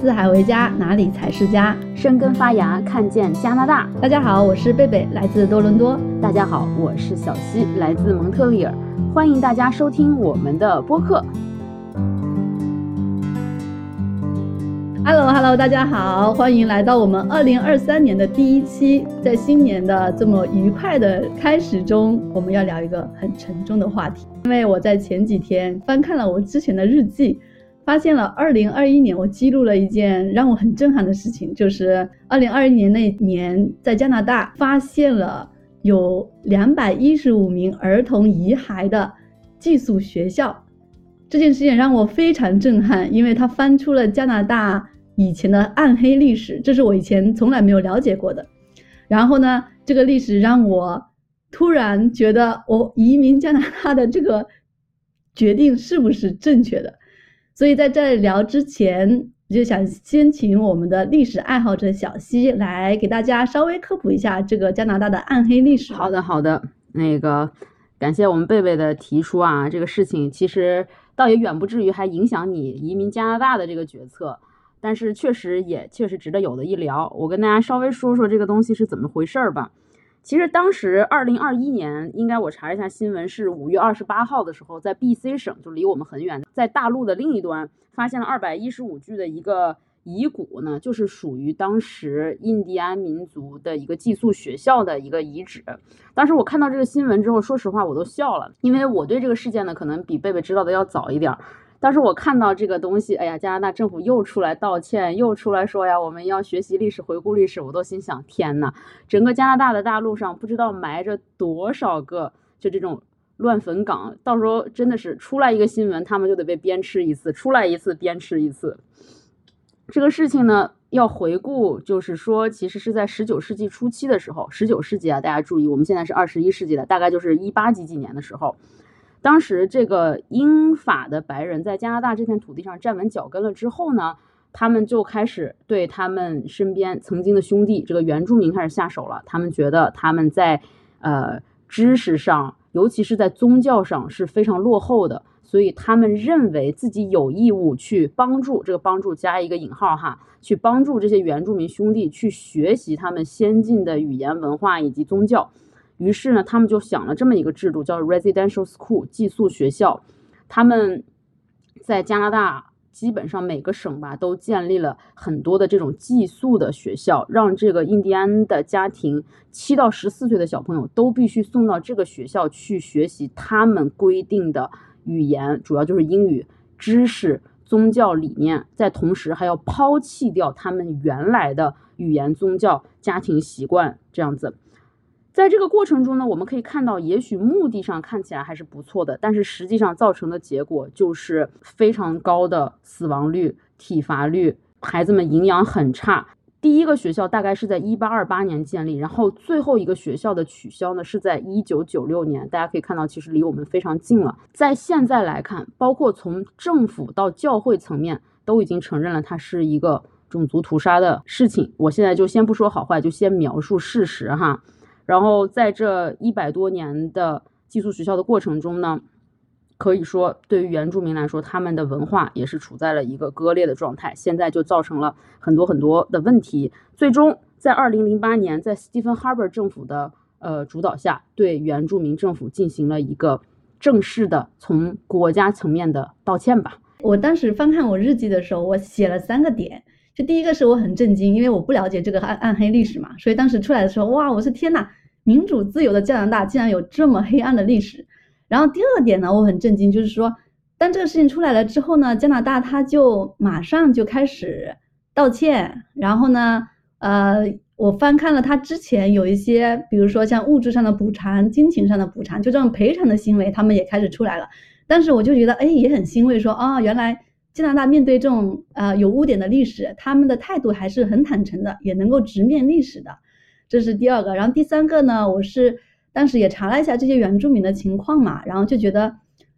四海为家，哪里才是家？生根发芽，看见加拿大。大家好，我是贝贝，来自多伦多。大家好，我是小溪，来自蒙特利尔。欢迎大家收听我们的播客。Hello，Hello，大家好，欢迎来到我们二零二三年的第一期。在新年的这么愉快的开始中，我们要聊一个很沉重的话题。因为我在前几天翻看了我之前的日记。发现了，二零二一年我记录了一件让我很震撼的事情，就是二零二一年那年在加拿大发现了有两百一十五名儿童遗骸的寄宿学校。这件事情让我非常震撼，因为它翻出了加拿大以前的暗黑历史，这是我以前从来没有了解过的。然后呢，这个历史让我突然觉得我移民加拿大的这个决定是不是正确的。所以在这聊之前，我就想先请我们的历史爱好者小西来给大家稍微科普一下这个加拿大的暗黑历史。好的，好的，那个感谢我们贝贝的提出啊，这个事情其实倒也远不至于还影响你移民加拿大的这个决策，但是确实也确实值得有的一聊。我跟大家稍微说说这个东西是怎么回事儿吧。其实当时二零二一年，应该我查一下新闻，是五月二十八号的时候，在 B.C 省，就离我们很远，在大陆的另一端，发现了二百一十五具的一个遗骨呢，就是属于当时印第安民族的一个寄宿学校的一个遗址。当时我看到这个新闻之后，说实话我都笑了，因为我对这个事件呢，可能比贝贝知道的要早一点儿。当时我看到这个东西，哎呀，加拿大政府又出来道歉，又出来说呀，我们要学习历史，回顾历史，我都心想，天呐，整个加拿大的大陆上不知道埋着多少个就这种乱坟岗，到时候真的是出来一个新闻，他们就得被鞭笞一次，出来一次鞭笞一次。这个事情呢，要回顾，就是说，其实是在十九世纪初期的时候，十九世纪啊，大家注意，我们现在是二十一世纪的，大概就是一八几几年的时候。当时这个英法的白人在加拿大这片土地上站稳脚跟了之后呢，他们就开始对他们身边曾经的兄弟，这个原住民开始下手了。他们觉得他们在呃知识上，尤其是在宗教上是非常落后的，所以他们认为自己有义务去帮助这个帮助加一个引号哈，去帮助这些原住民兄弟去学习他们先进的语言文化以及宗教。于是呢，他们就想了这么一个制度，叫 residential school 寄宿学校。他们在加拿大基本上每个省吧都建立了很多的这种寄宿的学校，让这个印第安的家庭七到十四岁的小朋友都必须送到这个学校去学习他们规定的语言，主要就是英语知识、宗教理念，在同时还要抛弃掉他们原来的语言、宗教、家庭习惯这样子。在这个过程中呢，我们可以看到，也许目的上看起来还是不错的，但是实际上造成的结果就是非常高的死亡率、体罚率，孩子们营养很差。第一个学校大概是在一八二八年建立，然后最后一个学校的取消呢是在一九九六年。大家可以看到，其实离我们非常近了。在现在来看，包括从政府到教会层面都已经承认了它是一个种族屠杀的事情。我现在就先不说好坏，就先描述事实哈。然后在这一百多年的寄宿学校的过程中呢，可以说对于原住民来说，他们的文化也是处在了一个割裂的状态。现在就造成了很多很多的问题。最终在二零零八年，在 Stephen Harper 政府的呃主导下，对原住民政府进行了一个正式的从国家层面的道歉吧。我当时翻看我日记的时候，我写了三个点。就第一个是我很震惊，因为我不了解这个暗暗黑历史嘛，所以当时出来的时候，哇，我是天呐，民主自由的加拿大竟然有这么黑暗的历史。然后第二点呢，我很震惊，就是说，当这个事情出来了之后呢，加拿大他就马上就开始道歉。然后呢，呃，我翻看了他之前有一些，比如说像物质上的补偿、金钱上的补偿，就这种赔偿的行为，他们也开始出来了。但是我就觉得，哎，也很欣慰，说啊，原来。加拿大面对这种呃有污点的历史，他们的态度还是很坦诚的，也能够直面历史的，这是第二个。然后第三个呢，我是当时也查了一下这些原住民的情况嘛，然后就觉得，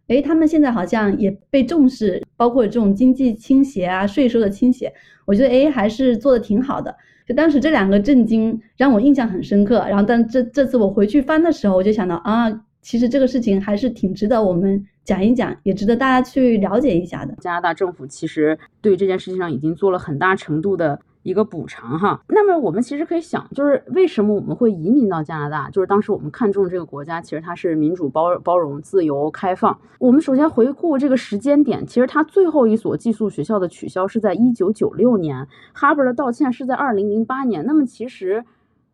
哎，他们现在好像也被重视，包括这种经济倾斜啊、税收的倾斜，我觉得哎还是做的挺好的。就当时这两个震惊让我印象很深刻。然后但这这次我回去翻的时候，我就想到啊。其实这个事情还是挺值得我们讲一讲，也值得大家去了解一下的。加拿大政府其实对这件事情上已经做了很大程度的。一个补偿哈，那么我们其实可以想，就是为什么我们会移民到加拿大？就是当时我们看中这个国家，其实它是民主、包包容、自由、开放。我们首先回顾这个时间点，其实它最后一所寄宿学校的取消是在一九九六年，哈伯的道歉是在二零零八年。那么其实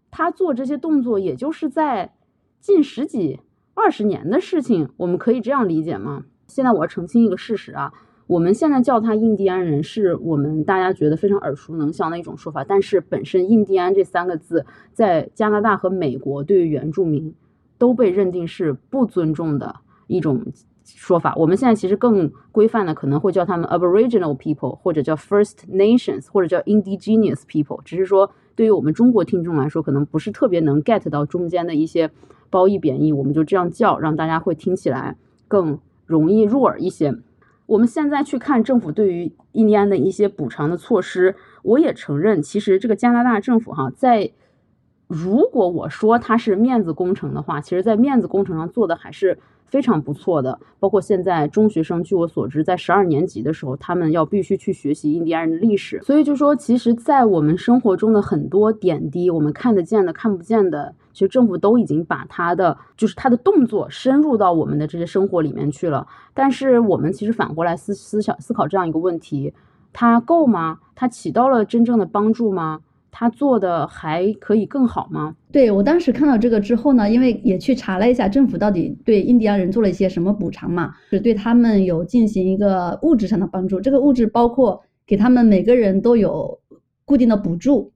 他做这些动作，也就是在近十几、二十年的事情。我们可以这样理解吗？现在我要澄清一个事实啊。我们现在叫他印第安人，是我们大家觉得非常耳熟能详的一种说法。但是本身“印第安”这三个字，在加拿大和美国对于原住民都被认定是不尊重的一种说法。我们现在其实更规范的可能会叫他们 Aboriginal people，或者叫 First Nations，或者叫 Indigenous people。只是说对于我们中国听众来说，可能不是特别能 get 到中间的一些褒义贬义，我们就这样叫，让大家会听起来更容易入耳一些。我们现在去看政府对于印第安的一些补偿的措施，我也承认，其实这个加拿大政府哈，在如果我说它是面子工程的话，其实在面子工程上做的还是。非常不错的，包括现在中学生，据我所知，在十二年级的时候，他们要必须去学习印第安人的历史。所以就说，其实，在我们生活中的很多点滴，我们看得见的、看不见的，其实政府都已经把他的，就是他的动作深入到我们的这些生活里面去了。但是我们其实反过来思思想思考这样一个问题：它够吗？它起到了真正的帮助吗？他做的还可以更好吗？对我当时看到这个之后呢，因为也去查了一下政府到底对印第安人做了一些什么补偿嘛，是对他们有进行一个物质上的帮助。这个物质包括给他们每个人都有固定的补助，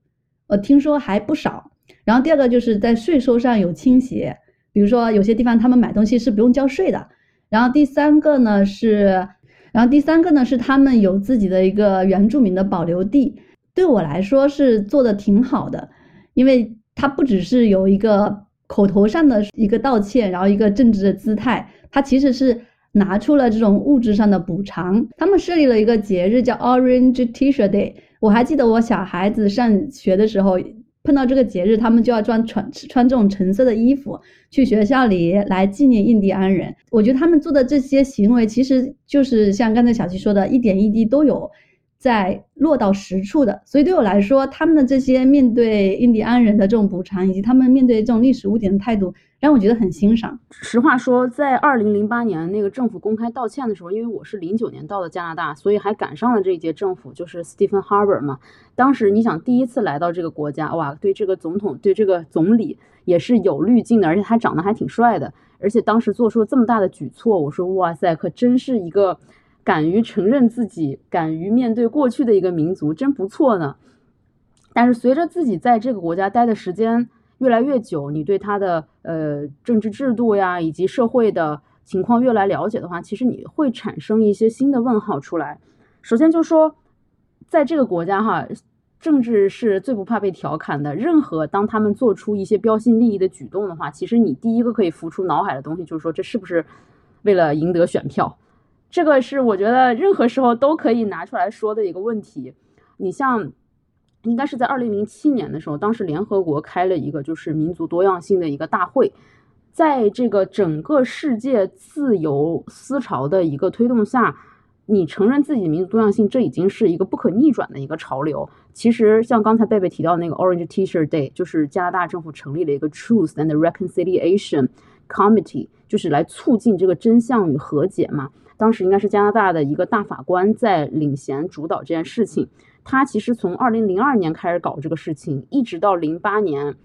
呃，听说还不少。然后第二个就是在税收上有倾斜，比如说有些地方他们买东西是不用交税的。然后第三个呢是，然后第三个呢是他们有自己的一个原住民的保留地。对我来说是做的挺好的，因为他不只是有一个口头上的一个道歉，然后一个政治的姿态，他其实是拿出了这种物质上的补偿。他们设立了一个节日叫 Orange T-shirt Day，我还记得我小孩子上学的时候碰到这个节日，他们就要穿穿穿这种橙色的衣服去学校里来纪念印第安人。我觉得他们做的这些行为，其实就是像刚才小七说的，一点一滴都有。在落到实处的，所以对我来说，他们的这些面对印第安人的这种补偿，以及他们面对这种历史污点的态度，让我觉得很欣赏。实话说，在二零零八年那个政府公开道歉的时候，因为我是零九年到的加拿大，所以还赶上了这一届政府，就是 Stephen Harper 嘛。当时你想第一次来到这个国家，哇，对这个总统，对这个总理也是有滤镜的，而且他长得还挺帅的，而且当时做出了这么大的举措，我说哇塞，可真是一个。敢于承认自己，敢于面对过去的一个民族，真不错呢。但是随着自己在这个国家待的时间越来越久，你对他的呃政治制度呀，以及社会的情况越来了解的话，其实你会产生一些新的问号出来。首先就说，在这个国家哈，政治是最不怕被调侃的。任何当他们做出一些标新立异的举动的话，其实你第一个可以浮出脑海的东西就是说，这是不是为了赢得选票？这个是我觉得任何时候都可以拿出来说的一个问题。你像，应该是在二零零七年的时候，当时联合国开了一个就是民族多样性的一个大会，在这个整个世界自由思潮的一个推动下，你承认自己民族多样性，这已经是一个不可逆转的一个潮流。其实像刚才贝贝提到那个 Orange T-shirt Day，就是加拿大政府成立了一个 Truth and Reconciliation Committee，就是来促进这个真相与和解嘛。当时应该是加拿大的一个大法官在领衔主导这件事情。他其实从二零零二年开始搞这个事情，一直到零八年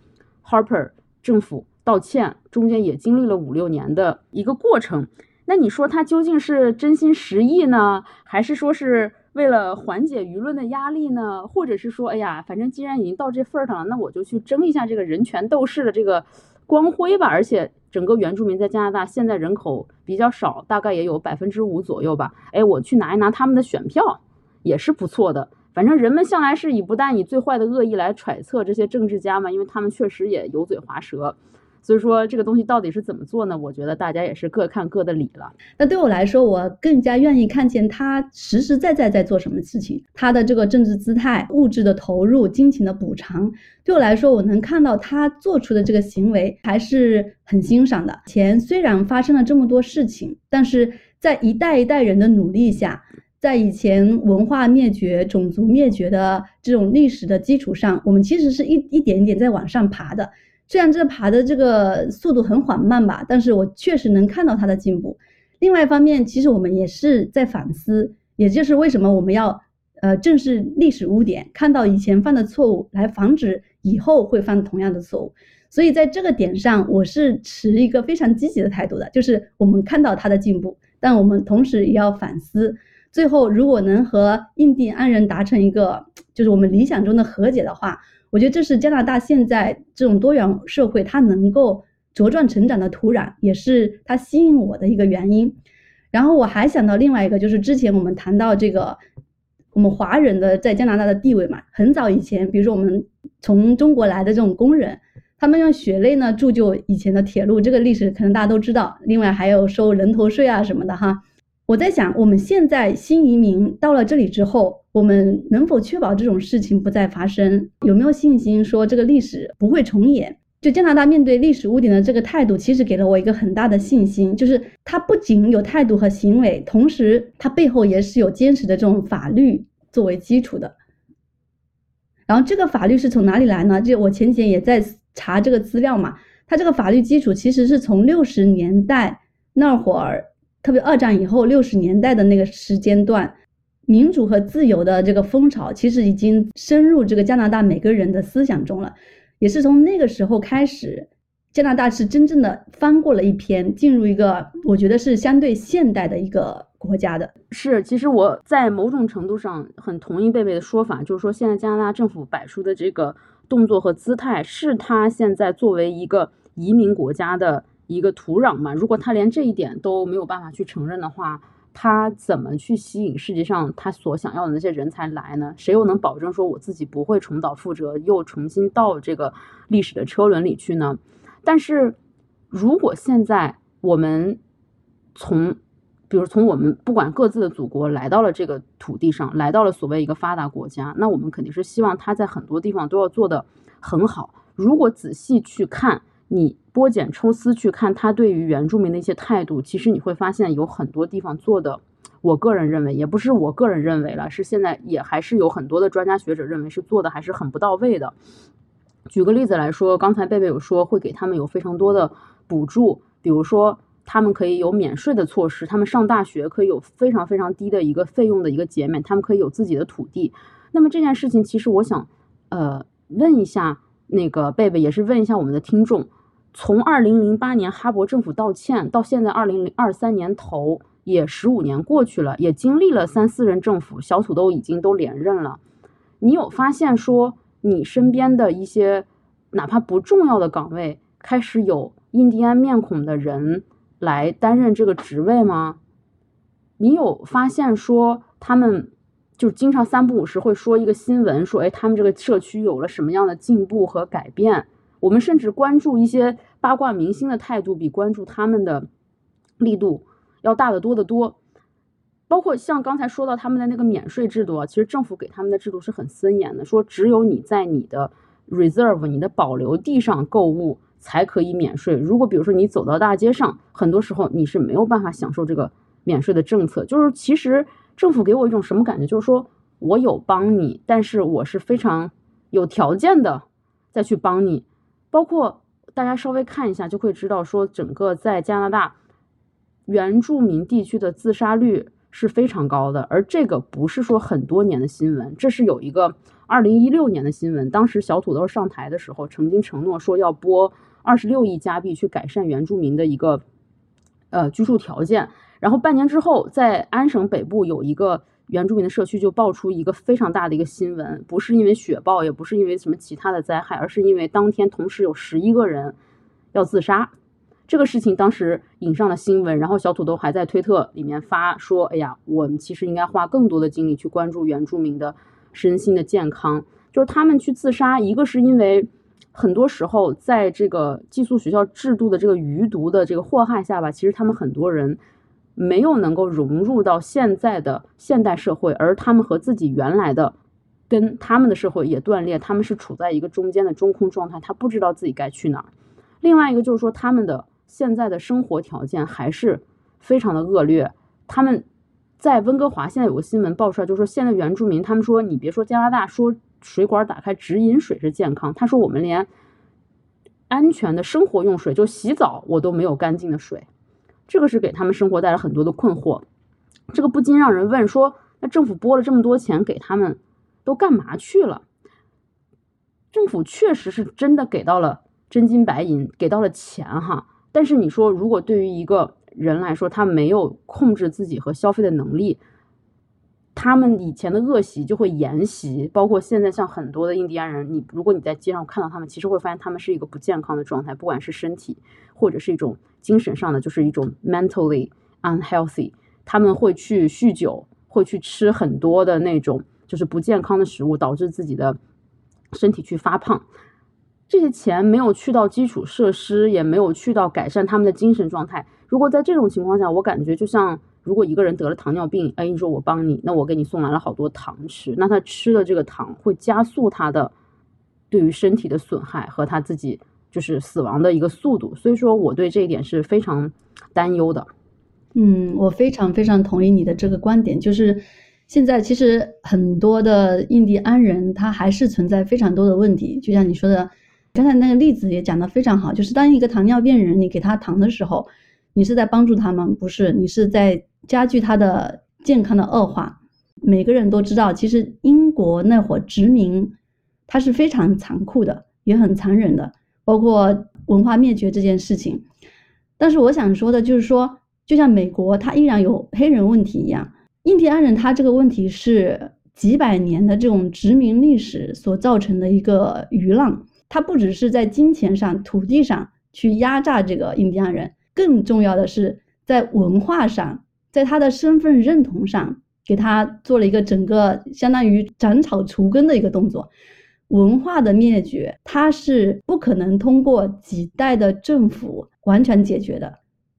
，Harper 政府道歉，中间也经历了五六年的一个过程。那你说他究竟是真心实意呢，还是说是为了缓解舆论的压力呢？或者是说，哎呀，反正既然已经到这份儿上了，那我就去争一下这个人权斗士的这个光辉吧。而且。整个原住民在加拿大现在人口比较少，大概也有百分之五左右吧。哎，我去拿一拿他们的选票，也是不错的。反正人们向来是以不但以最坏的恶意来揣测这些政治家嘛，因为他们确实也油嘴滑舌。所以说这个东西到底是怎么做呢？我觉得大家也是各看各的理了。那对我来说，我更加愿意看见他实实在在在做什么事情，他的这个政治姿态、物质的投入、金钱的补偿，对我来说，我能看到他做出的这个行为还是很欣赏的。前虽然发生了这么多事情，但是在一代一代人的努力下。在以前文化灭绝、种族灭绝的这种历史的基础上，我们其实是一一点点在往上爬的。虽然这爬的这个速度很缓慢吧，但是我确实能看到它的进步。另外一方面，其实我们也是在反思，也就是为什么我们要呃正视历史污点，看到以前犯的错误，来防止以后会犯同样的错误。所以在这个点上，我是持一个非常积极的态度的，就是我们看到它的进步，但我们同时也要反思。最后，如果能和印第安人达成一个就是我们理想中的和解的话，我觉得这是加拿大现在这种多元社会它能够茁壮成长的土壤，也是它吸引我的一个原因。然后我还想到另外一个，就是之前我们谈到这个我们华人的在加拿大的地位嘛，很早以前，比如说我们从中国来的这种工人，他们用血泪呢铸就以前的铁路，这个历史可能大家都知道。另外还有收人头税啊什么的哈。我在想，我们现在新移民到了这里之后，我们能否确保这种事情不再发生？有没有信心说这个历史不会重演？就加拿大面对历史污点的这个态度，其实给了我一个很大的信心，就是它不仅有态度和行为，同时它背后也是有坚实的这种法律作为基础的。然后这个法律是从哪里来呢？就我前几天也在查这个资料嘛，它这个法律基础其实是从六十年代那会儿。特别二战以后六十年代的那个时间段，民主和自由的这个风潮其实已经深入这个加拿大每个人的思想中了。也是从那个时候开始，加拿大是真正的翻过了一篇，进入一个我觉得是相对现代的一个国家的。是，其实我在某种程度上很同意贝贝的说法，就是说现在加拿大政府摆出的这个动作和姿态，是他现在作为一个移民国家的。一个土壤嘛，如果他连这一点都没有办法去承认的话，他怎么去吸引世界上他所想要的那些人才来呢？谁又能保证说我自己不会重蹈覆辙，又重新到这个历史的车轮里去呢？但是，如果现在我们从，比如从我们不管各自的祖国来到了这个土地上，来到了所谓一个发达国家，那我们肯定是希望他在很多地方都要做的很好。如果仔细去看。你剥茧抽丝去看他对于原住民的一些态度，其实你会发现有很多地方做的，我个人认为也不是我个人认为了，是现在也还是有很多的专家学者认为是做的还是很不到位的。举个例子来说，刚才贝贝有说会给他们有非常多的补助，比如说他们可以有免税的措施，他们上大学可以有非常非常低的一个费用的一个减免，他们可以有自己的土地。那么这件事情，其实我想呃问一下那个贝贝，也是问一下我们的听众。从二零零八年哈勃政府道歉到现在二零零二三年头，也十五年过去了，也经历了三四任政府，小土豆已经都连任了。你有发现说你身边的一些哪怕不重要的岗位，开始有印第安面孔的人来担任这个职位吗？你有发现说他们就经常三不五时会说一个新闻，说哎他们这个社区有了什么样的进步和改变？我们甚至关注一些八卦明星的态度，比关注他们的力度要大得多得多。包括像刚才说到他们的那个免税制度啊，其实政府给他们的制度是很森严的，说只有你在你的 reserve 你的保留地上购物才可以免税。如果比如说你走到大街上，很多时候你是没有办法享受这个免税的政策。就是其实政府给我一种什么感觉，就是说我有帮你，但是我是非常有条件的再去帮你。包括大家稍微看一下就会知道，说整个在加拿大原住民地区的自杀率是非常高的，而这个不是说很多年的新闻，这是有一个二零一六年的新闻，当时小土豆上台的时候曾经承诺说要拨二十六亿加币去改善原住民的一个呃居住条件，然后半年之后在安省北部有一个。原住民的社区就爆出一个非常大的一个新闻，不是因为雪暴，也不是因为什么其他的灾害，而是因为当天同时有十一个人要自杀。这个事情当时引上了新闻，然后小土豆还在推特里面发说：“哎呀，我们其实应该花更多的精力去关注原住民的身心的健康。就是他们去自杀，一个是因为很多时候在这个寄宿学校制度的这个余毒的这个祸害下吧，其实他们很多人没有能够融入到现在的现代社会，而他们和自己原来的跟他们的社会也断裂，他们是处在一个中间的中空状态，他不知道自己该去哪儿。另外一个就是说，他们的现在的生活条件还是非常的恶劣。他们在温哥华现在有个新闻爆出来，就是说现在原住民他们说，你别说加拿大，说水管打开直饮水是健康，他说我们连安全的生活用水，就洗澡我都没有干净的水，这个是给他们生活带来很多的困惑。这个不禁让人问说，那政府拨了这么多钱给他们，都干嘛去了？政府确实是真的给到了。真金白银给到了钱哈，但是你说如果对于一个人来说，他没有控制自己和消费的能力，他们以前的恶习就会沿袭，包括现在像很多的印第安人，你如果你在街上看到他们，其实会发现他们是一个不健康的状态，不管是身体或者是一种精神上的，就是一种 mentally unhealthy，他们会去酗酒，会去吃很多的那种就是不健康的食物，导致自己的身体去发胖。这些钱没有去到基础设施，也没有去到改善他们的精神状态。如果在这种情况下，我感觉就像如果一个人得了糖尿病，哎，你说我帮你，那我给你送来了好多糖吃，那他吃的这个糖会加速他的对于身体的损害和他自己就是死亡的一个速度。所以说，我对这一点是非常担忧的。嗯，我非常非常同意你的这个观点，就是现在其实很多的印第安人他还是存在非常多的问题，就像你说的。刚才那个例子也讲得非常好，就是当一个糖尿病人，你给他糖的时候，你是在帮助他吗？不是，你是在加剧他的健康的恶化。每个人都知道，其实英国那会殖民，它是非常残酷的，也很残忍的，包括文化灭绝这件事情。但是我想说的就是说，就像美国它依然有黑人问题一样，印第安人他这个问题是几百年的这种殖民历史所造成的一个余浪。他不只是在金钱上、土地上去压榨这个印第安人，更重要的是在文化上，在他的身份认同上，给他做了一个整个相当于斩草除根的一个动作。文化的灭绝，它是不可能通过几代的政府完全解决的。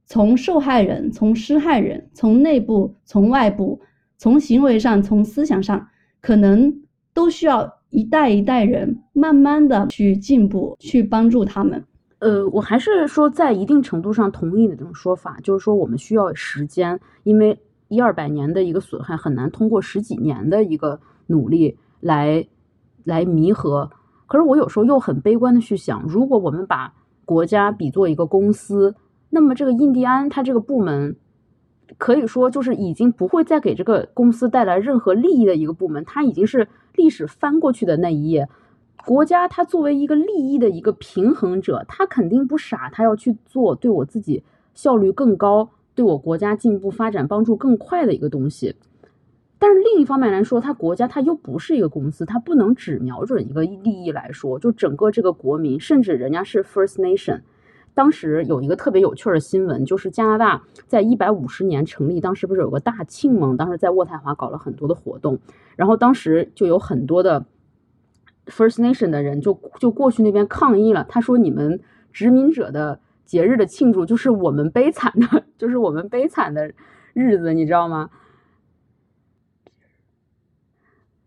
从受害人、从施害人、从内部、从外部、从行为上、从思想上，可能都需要。一代一代人慢慢的去进步，去帮助他们。呃，我还是说在一定程度上同意你这种说法，就是说我们需要时间，因为一二百年的一个损害很难通过十几年的一个努力来来弥合。可是我有时候又很悲观的去想，如果我们把国家比作一个公司，那么这个印第安它这个部门。可以说，就是已经不会再给这个公司带来任何利益的一个部门，它已经是历史翻过去的那一页。国家它作为一个利益的一个平衡者，它肯定不傻，它要去做对我自己效率更高、对我国家进步发展帮助更快的一个东西。但是另一方面来说，它国家它又不是一个公司，它不能只瞄准一个利益来说，就整个这个国民，甚至人家是 First Nation。当时有一个特别有趣的新闻，就是加拿大在一百五十年成立，当时不是有个大庆吗？当时在渥太华搞了很多的活动，然后当时就有很多的 First Nation 的人就就过去那边抗议了。他说：“你们殖民者的节日的庆祝，就是我们悲惨的，就是我们悲惨的日子，你知道吗？”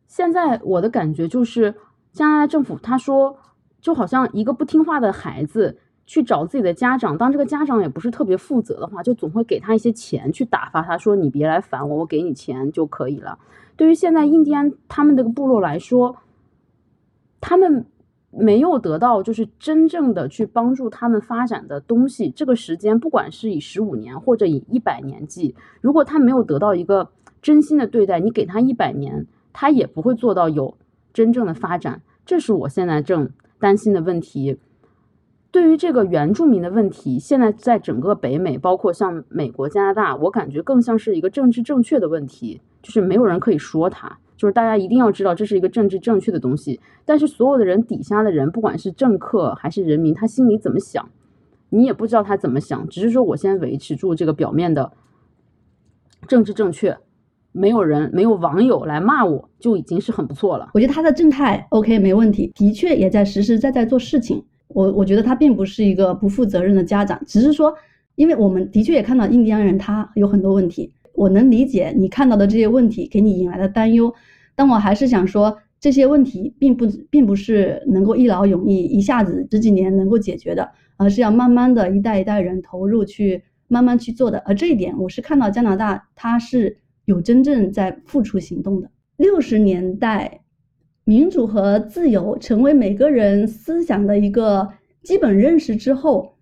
现在我的感觉就是，加拿大政府他说，就好像一个不听话的孩子。去找自己的家长，当这个家长也不是特别负责的话，就总会给他一些钱去打发他，说你别来烦我，我给你钱就可以了。对于现在印第安他们这个部落来说，他们没有得到就是真正的去帮助他们发展的东西。这个时间不管是以十五年或者以一百年计，如果他没有得到一个真心的对待，你给他一百年，他也不会做到有真正的发展。这是我现在正担心的问题。对于这个原住民的问题，现在在整个北美，包括像美国、加拿大，我感觉更像是一个政治正确的问题，就是没有人可以说他，就是大家一定要知道这是一个政治正确的东西。但是所有的人底下的人，不管是政客还是人民，他心里怎么想，你也不知道他怎么想，只是说我先维持住这个表面的政治正确，没有人没有网友来骂我，就已经是很不错了。我觉得他的正态 OK 没问题，的确也在实实在在做事情。我我觉得他并不是一个不负责任的家长，只是说，因为我们的确也看到印第安人他有很多问题，我能理解你看到的这些问题给你引来的担忧，但我还是想说。这些问题并不并不是能够一劳永逸，一下子十几年能够解决的，而是要慢慢的一代一代人投入去慢慢去做的。而这一点，我是看到加拿大它是有真正在付出行动的。六十年代，民主和自由成为每个人思想的一个基本认识之后，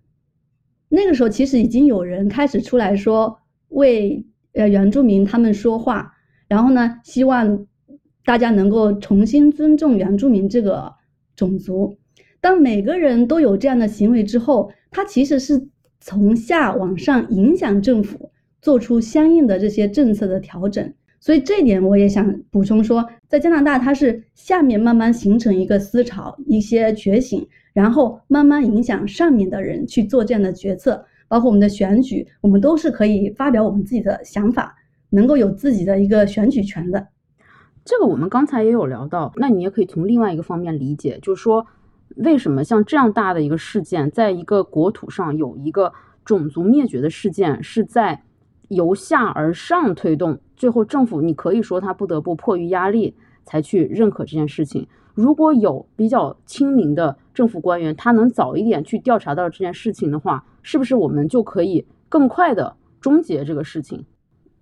那个时候其实已经有人开始出来说为呃原住民他们说话，然后呢，希望。大家能够重新尊重原住民这个种族。当每个人都有这样的行为之后，他其实是从下往上影响政府做出相应的这些政策的调整。所以这一点我也想补充说，在加拿大，它是下面慢慢形成一个思潮、一些觉醒，然后慢慢影响上面的人去做这样的决策。包括我们的选举，我们都是可以发表我们自己的想法，能够有自己的一个选举权的。这个我们刚才也有聊到，那你也可以从另外一个方面理解，就是说，为什么像这样大的一个事件，在一个国土上有一个种族灭绝的事件，是在由下而上推动，最后政府你可以说他不得不迫于压力才去认可这件事情。如果有比较亲民的政府官员，他能早一点去调查到这件事情的话，是不是我们就可以更快的终结这个事情？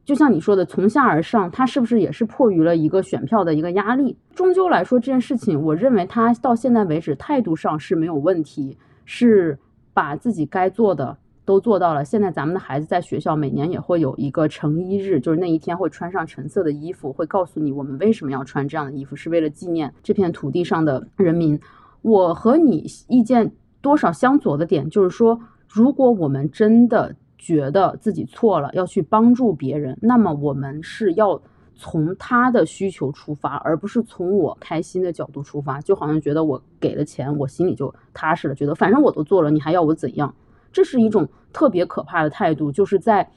就像你说的，从下而上，他是不是也是迫于了一个选票的一个压力？终究来说，这件事情，我认为他到现在为止态度上是没有问题，是把自己该做的都做到了。现在咱们的孩子在学校每年也会有一个成衣日，就是那一天会穿上橙色的衣服，会告诉你我们为什么要穿这样的衣服，是为了纪念这片土地上的人民。我和你意见多少相左的点，就是说，如果我们真的。觉得自己错了，要去帮助别人，那么我们是要从他的需求出发，而不是从我开心的角度出发。就好像觉得我给了钱，我心里就踏实了，觉得反正我都做了，你还要我怎样？这是一种特别可怕的态度，就是在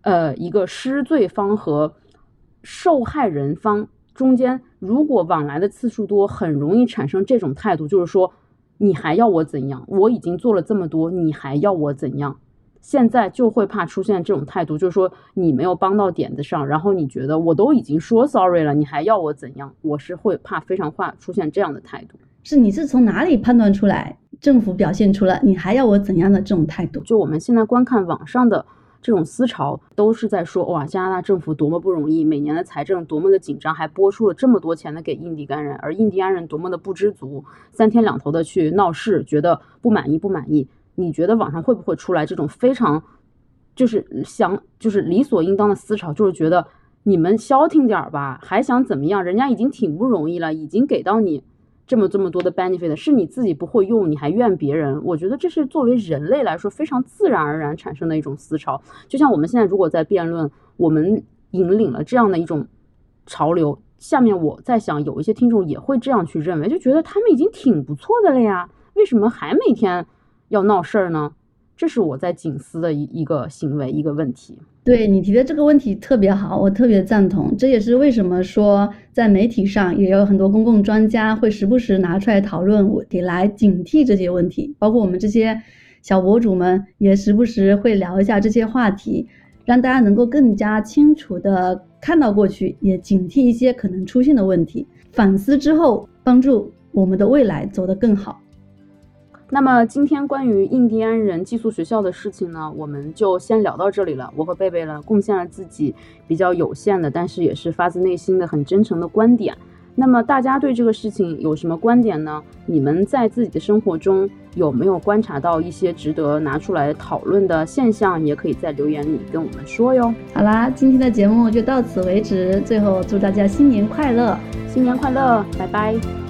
呃一个施罪方和受害人方中间，如果往来的次数多，很容易产生这种态度，就是说你还要我怎样？我已经做了这么多，你还要我怎样？现在就会怕出现这种态度，就是说你没有帮到点子上，然后你觉得我都已经说 sorry 了，你还要我怎样？我是会怕非常怕出现这样的态度。是你是从哪里判断出来政府表现出了你还要我怎样的这种态度？就我们现在观看网上的这种思潮，都是在说哇，加拿大政府多么不容易，每年的财政多么的紧张，还拨出了这么多钱的给印第安人，而印第安人多么的不知足，三天两头的去闹事，觉得不满意不满意。你觉得网上会不会出来这种非常，就是想就是理所应当的思潮，就是觉得你们消停点儿吧，还想怎么样？人家已经挺不容易了，已经给到你这么这么多的 benefit，是你自己不会用，你还怨别人？我觉得这是作为人类来说非常自然而然产生的一种思潮。就像我们现在如果在辩论，我们引领了这样的一种潮流，下面我在想，有一些听众也会这样去认为，就觉得他们已经挺不错的了呀，为什么还每天？要闹事儿呢，这是我在警思的一一个行为，一个问题。对你提的这个问题特别好，我特别赞同。这也是为什么说在媒体上也有很多公共专家会时不时拿出来讨论问题，来警惕这些问题。包括我们这些小博主们也时不时会聊一下这些话题，让大家能够更加清楚的看到过去，也警惕一些可能出现的问题，反思之后帮助我们的未来走得更好。那么今天关于印第安人寄宿学校的事情呢，我们就先聊到这里了。我和贝贝呢，贡献了自己比较有限的，但是也是发自内心的很真诚的观点。那么大家对这个事情有什么观点呢？你们在自己的生活中有没有观察到一些值得拿出来讨论的现象？也可以在留言里跟我们说哟。好啦，今天的节目就到此为止。最后祝大家新年快乐，新年快乐，拜拜。